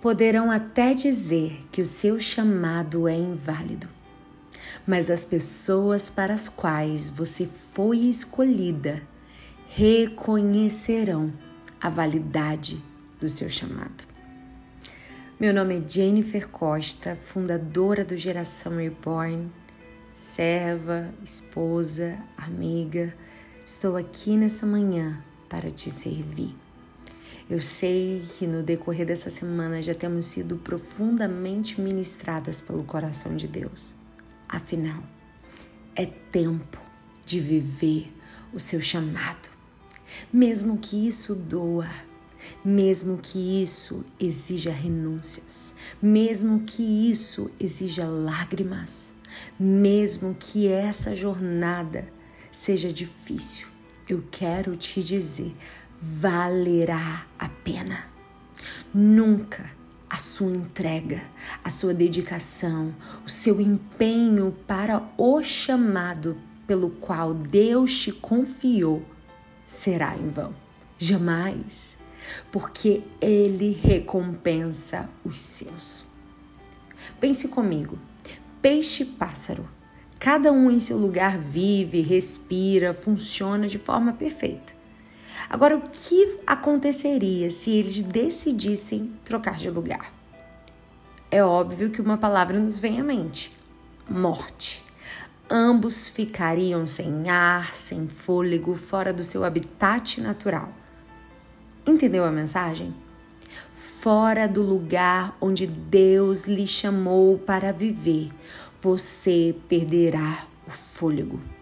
Poderão até dizer que o seu chamado é inválido, mas as pessoas para as quais você foi escolhida reconhecerão a validade do seu chamado. Meu nome é Jennifer Costa, fundadora do Geração Reborn, serva, esposa, amiga. Estou aqui nessa manhã para te servir. Eu sei que no decorrer dessa semana já temos sido profundamente ministradas pelo coração de Deus. Afinal, é tempo de viver o seu chamado, mesmo que isso doa mesmo que isso exija renúncias, mesmo que isso exija lágrimas, mesmo que essa jornada seja difícil, eu quero te dizer, valerá a pena. Nunca a sua entrega, a sua dedicação, o seu empenho para o chamado pelo qual Deus te confiou será em vão. Jamais porque Ele recompensa os seus. Pense comigo: peixe e pássaro, cada um em seu lugar vive, respira, funciona de forma perfeita. Agora, o que aconteceria se eles decidissem trocar de lugar? É óbvio que uma palavra nos vem à mente: morte. Ambos ficariam sem ar, sem fôlego, fora do seu habitat natural. Entendeu a mensagem? Fora do lugar onde Deus lhe chamou para viver, você perderá o fôlego.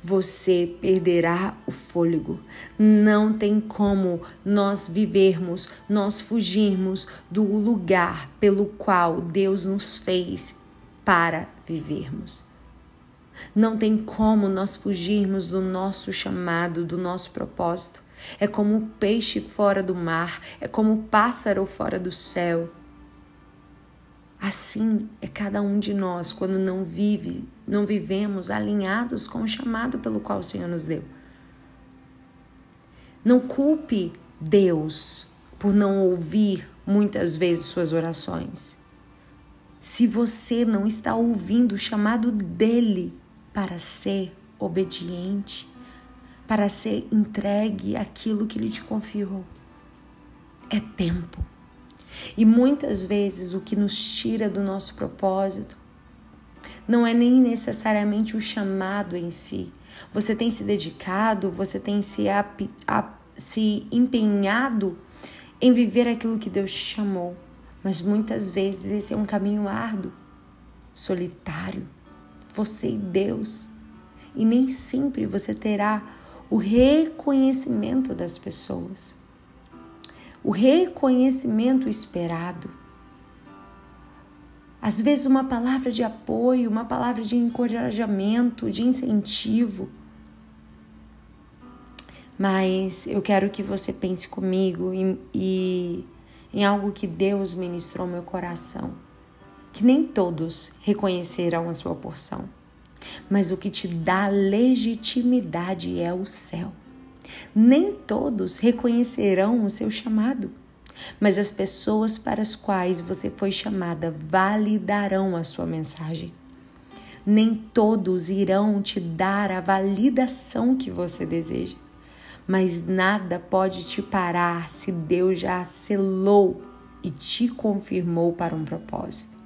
Você perderá o fôlego. Não tem como nós vivermos, nós fugirmos do lugar pelo qual Deus nos fez para vivermos. Não tem como nós fugirmos do nosso chamado, do nosso propósito. É como o peixe fora do mar, é como o pássaro fora do céu. Assim é cada um de nós quando não vive, não vivemos alinhados com o chamado pelo qual o Senhor nos deu. Não culpe Deus por não ouvir muitas vezes suas orações. Se você não está ouvindo o chamado dele para ser obediente, para ser entregue aquilo que Ele te confiou. É tempo. E muitas vezes o que nos tira do nosso propósito não é nem necessariamente o chamado em si. Você tem se dedicado, você tem se, ap, a, se empenhado em viver aquilo que Deus te chamou. Mas muitas vezes esse é um caminho árduo, solitário, você e Deus. E nem sempre você terá o reconhecimento das pessoas, o reconhecimento esperado. Às vezes, uma palavra de apoio, uma palavra de encorajamento, de incentivo. Mas eu quero que você pense comigo e, e em algo que Deus ministrou no meu coração. Que nem todos reconhecerão a sua porção mas o que te dá legitimidade é o céu. Nem todos reconhecerão o seu chamado, mas as pessoas para as quais você foi chamada validarão a sua mensagem. Nem todos irão te dar a validação que você deseja, mas nada pode te parar se Deus já selou e te confirmou para um propósito.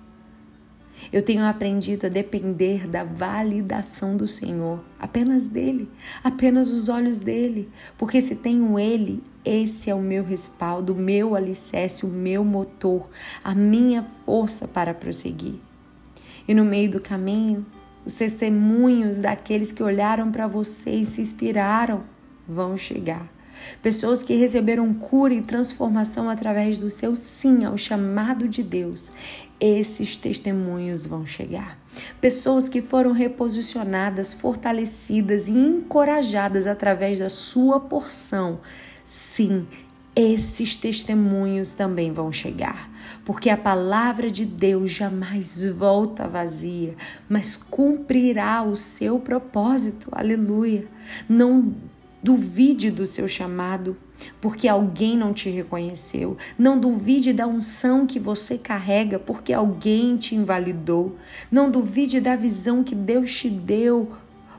Eu tenho aprendido a depender da validação do Senhor, apenas dele, apenas os olhos dele, porque se tenho ele, esse é o meu respaldo, o meu alicerce, o meu motor, a minha força para prosseguir. E no meio do caminho, os testemunhos daqueles que olharam para você e se inspiraram vão chegar. Pessoas que receberam cura e transformação através do seu sim ao chamado de Deus esses testemunhos vão chegar. Pessoas que foram reposicionadas, fortalecidas e encorajadas através da sua porção. Sim, esses testemunhos também vão chegar, porque a palavra de Deus jamais volta vazia, mas cumprirá o seu propósito. Aleluia. Não duvide do seu chamado, porque alguém não te reconheceu. Não duvide da unção que você carrega, porque alguém te invalidou. Não duvide da visão que Deus te deu,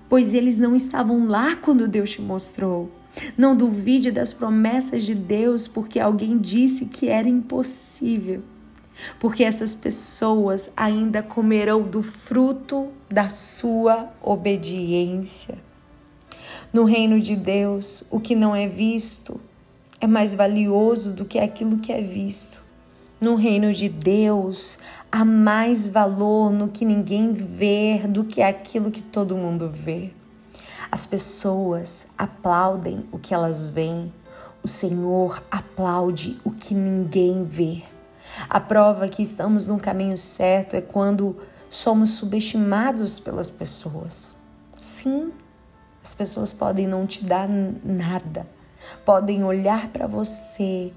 pois eles não estavam lá quando Deus te mostrou. Não duvide das promessas de Deus, porque alguém disse que era impossível. Porque essas pessoas ainda comerão do fruto da sua obediência. No reino de Deus, o que não é visto é mais valioso do que aquilo que é visto. No reino de Deus, há mais valor no que ninguém vê do que aquilo que todo mundo vê. As pessoas aplaudem o que elas veem, o Senhor aplaude o que ninguém vê. A prova que estamos no caminho certo é quando somos subestimados pelas pessoas. Sim, as pessoas podem não te dar nada, podem olhar para você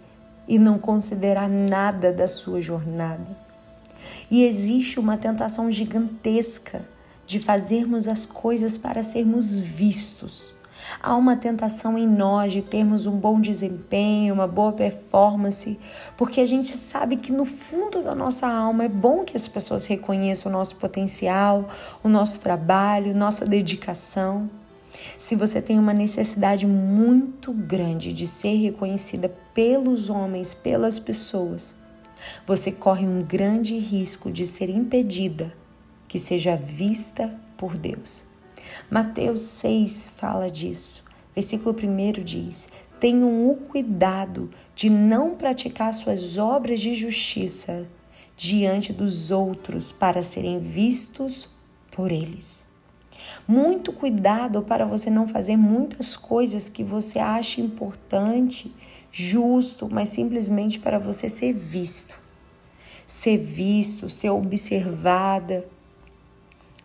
e não considerar nada da sua jornada. E existe uma tentação gigantesca de fazermos as coisas para sermos vistos. Há uma tentação em nós de termos um bom desempenho, uma boa performance, porque a gente sabe que no fundo da nossa alma é bom que as pessoas reconheçam o nosso potencial, o nosso trabalho, nossa dedicação. Se você tem uma necessidade muito grande de ser reconhecida pelos homens, pelas pessoas, você corre um grande risco de ser impedida que seja vista por Deus. Mateus 6 fala disso. Versículo 1 diz: Tenham o cuidado de não praticar suas obras de justiça diante dos outros para serem vistos por eles. Muito cuidado para você não fazer muitas coisas que você acha importante, justo, mas simplesmente para você ser visto. Ser visto, ser observada,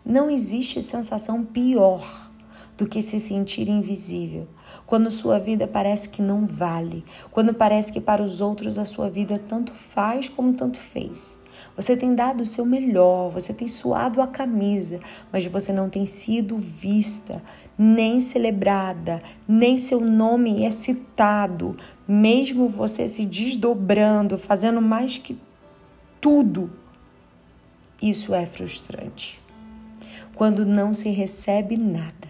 não existe sensação pior do que se sentir invisível. Quando sua vida parece que não vale, quando parece que para os outros a sua vida tanto faz como tanto fez. Você tem dado o seu melhor, você tem suado a camisa, mas você não tem sido vista, nem celebrada, nem seu nome é citado, mesmo você se desdobrando, fazendo mais que tudo. Isso é frustrante quando não se recebe nada.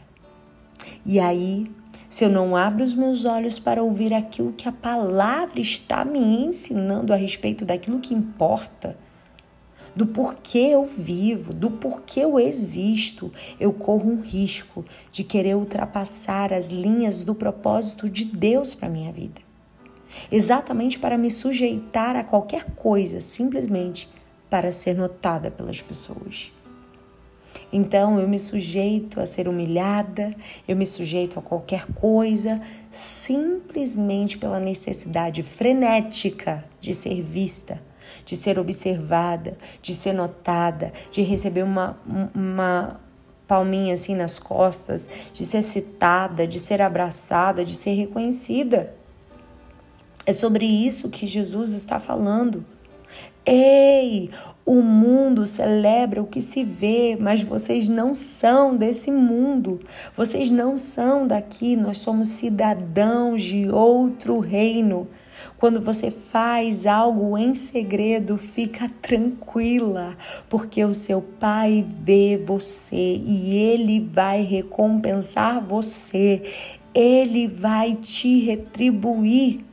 E aí, se eu não abro os meus olhos para ouvir aquilo que a palavra está me ensinando a respeito daquilo que importa, do porquê eu vivo, do porquê eu existo, eu corro um risco de querer ultrapassar as linhas do propósito de Deus para minha vida. Exatamente para me sujeitar a qualquer coisa, simplesmente para ser notada pelas pessoas. Então eu me sujeito a ser humilhada, eu me sujeito a qualquer coisa, simplesmente pela necessidade frenética de ser vista, de ser observada, de ser notada, de receber uma, uma palminha assim nas costas, de ser citada, de ser abraçada, de ser reconhecida. É sobre isso que Jesus está falando. Ei, o mundo celebra o que se vê, mas vocês não são desse mundo. Vocês não são daqui. Nós somos cidadãos de outro reino. Quando você faz algo em segredo, fica tranquila, porque o seu pai vê você e ele vai recompensar você. Ele vai te retribuir.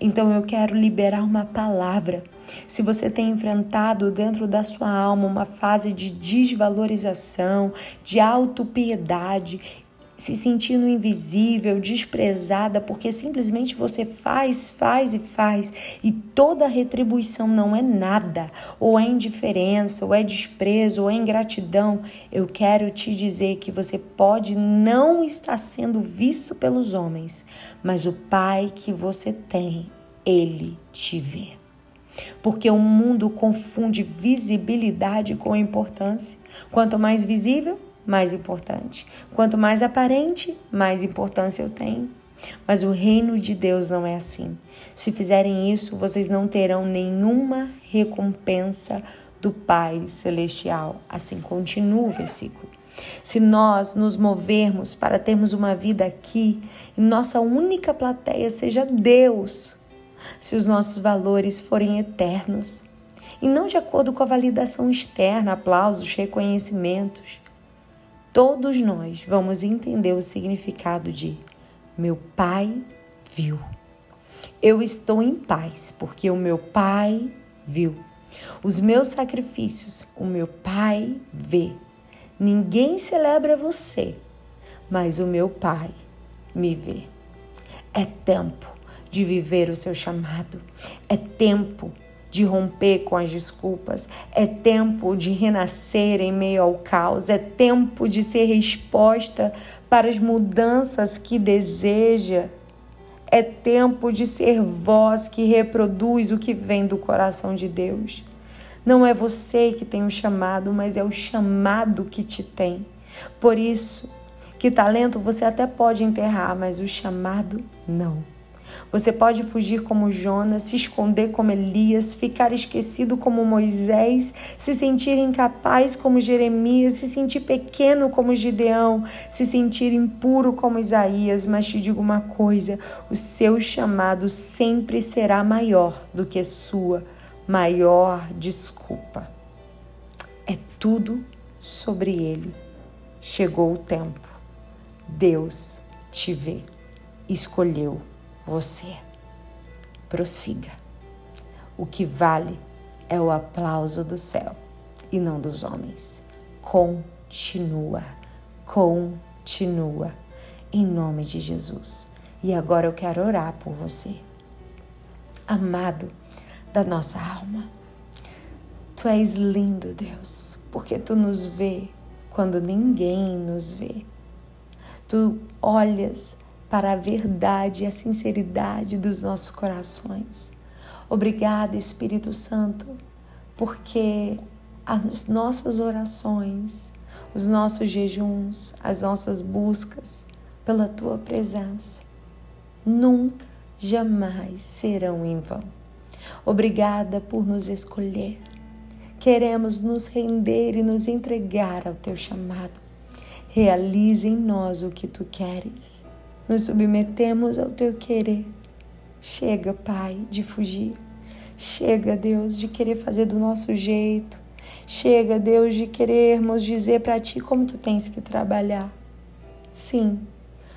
Então eu quero liberar uma palavra se você tem enfrentado dentro da sua alma uma fase de desvalorização, de autopiedade, se sentindo invisível, desprezada, porque simplesmente você faz, faz e faz e toda retribuição não é nada, ou é indiferença, ou é desprezo, ou é ingratidão, eu quero te dizer que você pode não estar sendo visto pelos homens, mas o Pai que você tem, ele te vê. Porque o mundo confunde visibilidade com importância. Quanto mais visível, mais importante. Quanto mais aparente, mais importância eu tenho. Mas o reino de Deus não é assim. Se fizerem isso, vocês não terão nenhuma recompensa do Pai Celestial. Assim continua o versículo. Se nós nos movermos para termos uma vida aqui e nossa única plateia seja Deus, se os nossos valores forem eternos e não de acordo com a validação externa, aplausos, reconhecimentos, todos nós vamos entender o significado de meu Pai viu. Eu estou em paz porque o meu Pai viu. Os meus sacrifícios, o meu Pai vê. Ninguém celebra você, mas o meu Pai me vê. É tempo de viver o seu chamado. É tempo de romper com as desculpas. É tempo de renascer em meio ao caos. É tempo de ser resposta para as mudanças que deseja. É tempo de ser voz que reproduz o que vem do coração de Deus. Não é você que tem o chamado, mas é o chamado que te tem. Por isso, que talento você até pode enterrar, mas o chamado não. Você pode fugir como Jonas, se esconder como Elias, ficar esquecido como Moisés, se sentir incapaz como Jeremias, se sentir pequeno como Gideão, se sentir impuro como Isaías. Mas te digo uma coisa: o seu chamado sempre será maior do que sua maior desculpa. É tudo sobre ele. Chegou o tempo. Deus te vê. Escolheu você. Prossiga. O que vale é o aplauso do céu e não dos homens. Continua, continua, em nome de Jesus. E agora eu quero orar por você. Amado da nossa alma, tu és lindo, Deus, porque tu nos vê quando ninguém nos vê. Tu olhas para a verdade e a sinceridade dos nossos corações. Obrigada, Espírito Santo, porque as nossas orações, os nossos jejuns, as nossas buscas pela tua presença nunca, jamais serão em vão. Obrigada por nos escolher. Queremos nos render e nos entregar ao teu chamado. Realize em nós o que tu queres nos submetemos ao teu querer. Chega, Pai, de fugir. Chega, Deus, de querer fazer do nosso jeito. Chega, Deus, de querermos dizer para ti como tu tens que trabalhar. Sim,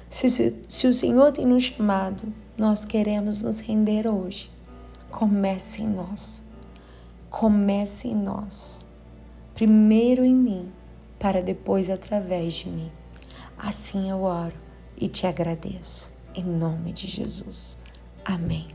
se, se, se o Senhor tem nos chamado, nós queremos nos render hoje. Comece em nós. Comece em nós. Primeiro em mim, para depois através de mim. Assim eu oro e te agradeço. Em nome de Jesus. Amém.